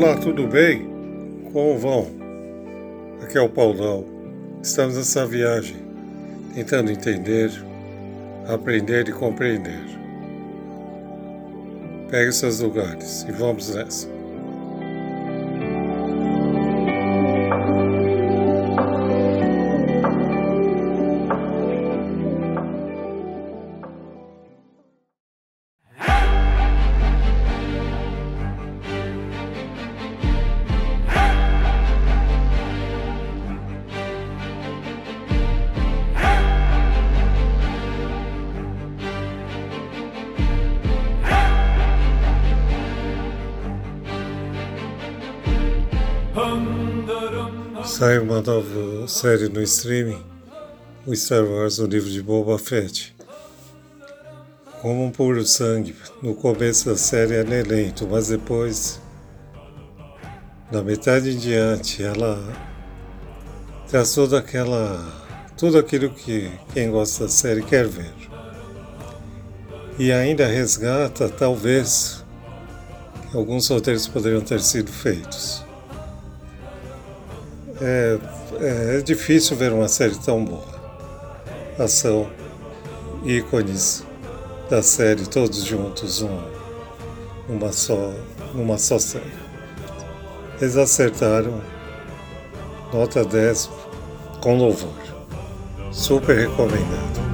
Olá, tudo bem? Como vão? Aqui é o Paulão. Estamos nessa viagem, tentando entender, aprender e compreender. Pegue seus lugares e vamos nessa. Saiu uma nova série no streaming, o Star Wars, o livro de Boba Fett. Como um puro sangue, no começo da série ela é lento, mas depois, da metade em diante, ela traz toda aquela. tudo aquilo que quem gosta da série quer ver. E ainda resgata, talvez, que alguns roteiros poderiam ter sido feitos. É, é, é, difícil ver uma série tão boa. Ação, ícones da série, todos juntos, um, uma, só, uma só série. Eles acertaram, nota 10, com louvor. Super recomendado.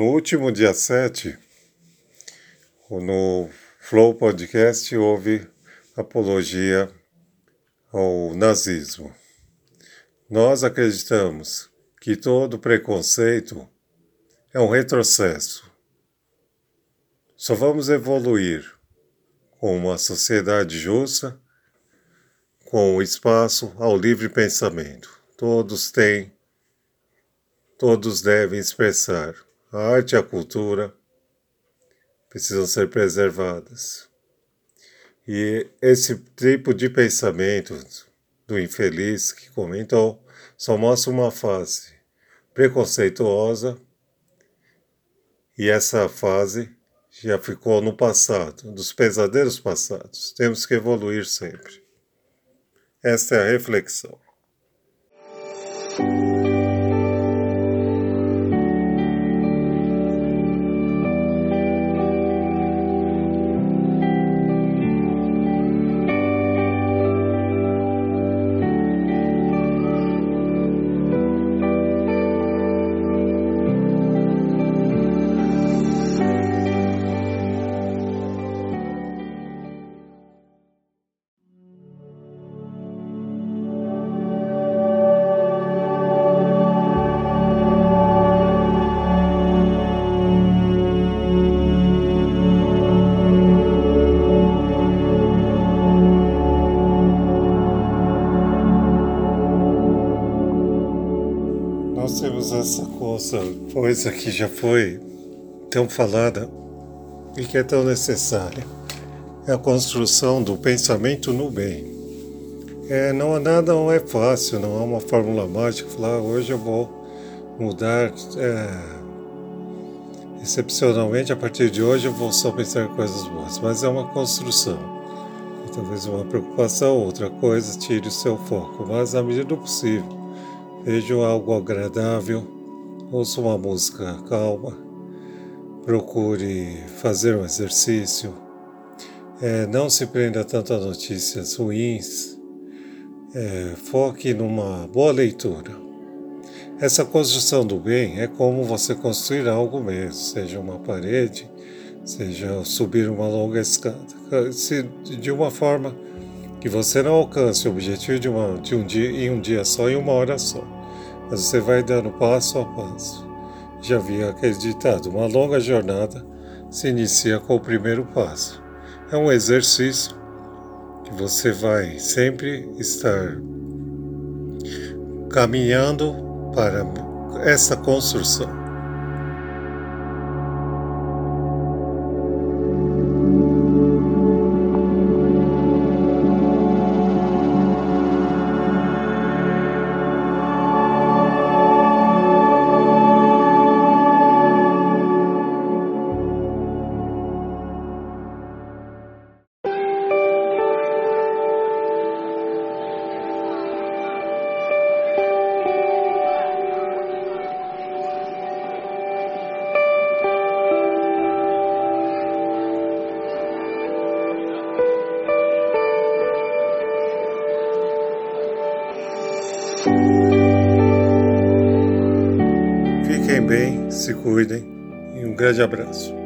No último dia 7, no Flow Podcast, houve apologia ao nazismo. Nós acreditamos que todo preconceito é um retrocesso. Só vamos evoluir com uma sociedade justa, com espaço ao livre pensamento. Todos têm, todos devem expressar a arte e a cultura precisam ser preservadas. E esse tipo de pensamento do infeliz que comentou só mostra uma face preconceituosa e essa fase já ficou no passado, dos pesadelos passados. Temos que evoluir sempre. Esta é a reflexão. Essa coisa, coisa que já foi tão falada e que é tão necessária. É a construção do pensamento no bem. É, não nada não é fácil, não há uma fórmula mágica. Falar ah, hoje eu vou mudar é, excepcionalmente a partir de hoje eu vou só pensar em coisas boas. Mas é uma construção. Talvez uma preocupação, outra coisa tire o seu foco. Mas à medida do possível Vejo algo agradável, ouça uma música calma, procure fazer um exercício, É, não se prenda tanto a notícias ruins. É, foque numa boa leitura. Essa construção do bem é como você construir algo mesmo, seja uma parede, seja subir uma longa escada, de uma forma que você não alcance o objetivo de, uma, de um dia em um dia só, em uma hora só, mas você vai dando passo a passo. Já havia acreditado, uma longa jornada se inicia com o primeiro passo. É um exercício que você vai sempre estar caminhando para essa construção. Fiquem bem, se cuidem e um grande abraço.